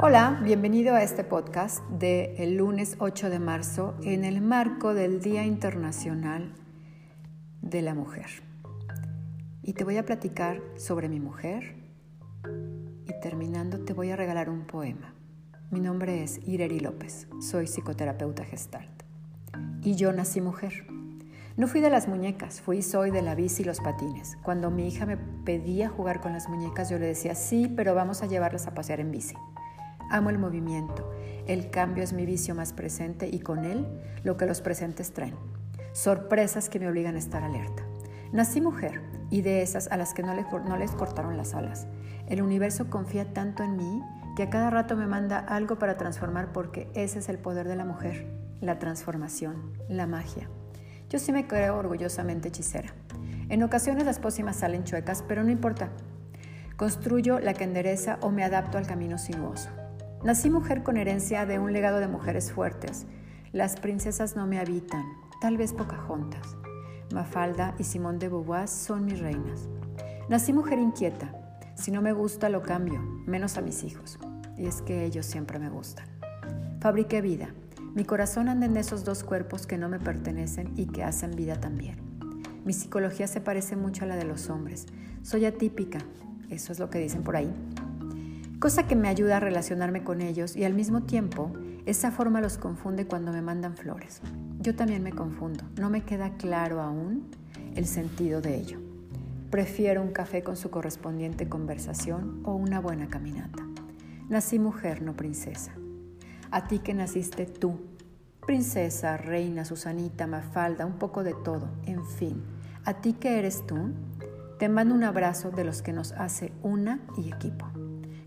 Hola, bienvenido a este podcast del lunes 8 de marzo en el marco del Día Internacional de la Mujer. Y te voy a platicar sobre mi mujer y terminando te voy a regalar un poema. Mi nombre es Ireri López, soy psicoterapeuta gestalt y yo nací mujer. No fui de las muñecas, fui soy de la bici y los patines. Cuando mi hija me pedía jugar con las muñecas, yo le decía, sí, pero vamos a llevarlas a pasear en bici. Amo el movimiento. El cambio es mi vicio más presente y con él lo que los presentes traen. Sorpresas que me obligan a estar alerta. Nací mujer y de esas a las que no les, cortaron las alas. El universo confía tanto en mí que a cada rato me manda algo para transformar porque ese es el poder de la mujer, la transformación, la magia. Yo sí me creo orgullosamente hechicera. En ocasiones las pócimas salen chuecas, pero no importa. Construyo la que endereza o me adapto al camino sinuoso. Nací mujer con herencia de un legado de mujeres fuertes. Las princesas no me habitan, tal vez Pocahontas. Mafalda y Simón de Beauvoir son mis reinas. Nací mujer inquieta. Si no me gusta, lo cambio, menos a mis hijos. Y es que ellos siempre me gustan. Fabriqué vida. Mi corazón anda en esos dos cuerpos que no me pertenecen y que hacen vida también. Mi psicología se parece mucho a la de los hombres. Soy atípica, eso es lo que dicen por ahí cosa que me ayuda a relacionarme con ellos y al mismo tiempo esa forma los confunde cuando me mandan flores. Yo también me confundo, no me queda claro aún el sentido de ello. Prefiero un café con su correspondiente conversación o una buena caminata. Nací mujer, no princesa. A ti que naciste tú, princesa, reina, Susanita, Mafalda, un poco de todo, en fin. A ti que eres tú, te mando un abrazo de los que nos hace una y equipo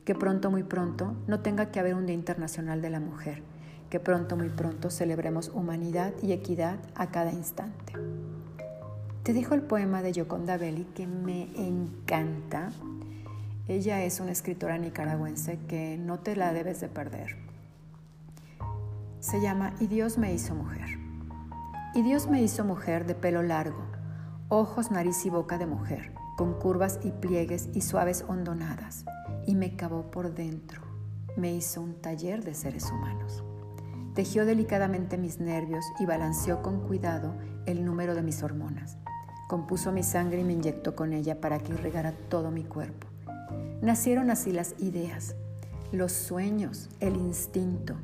que pronto, muy pronto, no tenga que haber un Día Internacional de la Mujer, que pronto, muy pronto celebremos humanidad y equidad a cada instante. Te dejo el poema de Yoconda Belli que me encanta. Ella es una escritora nicaragüense que no te la debes de perder. Se llama Y Dios me hizo mujer. Y Dios me hizo mujer de pelo largo, ojos, nariz y boca de mujer, con curvas y pliegues y suaves hondonadas y me cavó por dentro. Me hizo un taller de seres humanos. Tejió delicadamente mis nervios y balanceó con cuidado el número de mis hormonas. Compuso mi sangre y me inyectó con ella para que irrigara todo mi cuerpo. Nacieron así las ideas, los sueños, el instinto,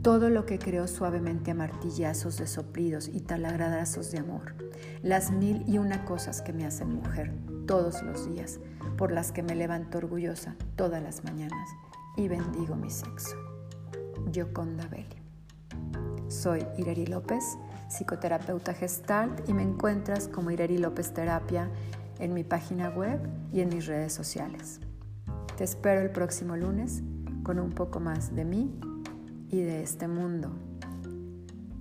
todo lo que creó suavemente a martillazos de soplidos y talagradazos de amor, las mil y una cosas que me hacen mujer todos los días, por las que me levanto orgullosa todas las mañanas y bendigo mi sexo. Yoconda Belli. Soy Ireri López, psicoterapeuta gestalt y me encuentras como Ireri López Terapia en mi página web y en mis redes sociales. Te espero el próximo lunes con un poco más de mí y de este mundo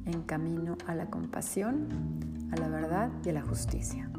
en camino a la compasión, a la verdad y a la justicia.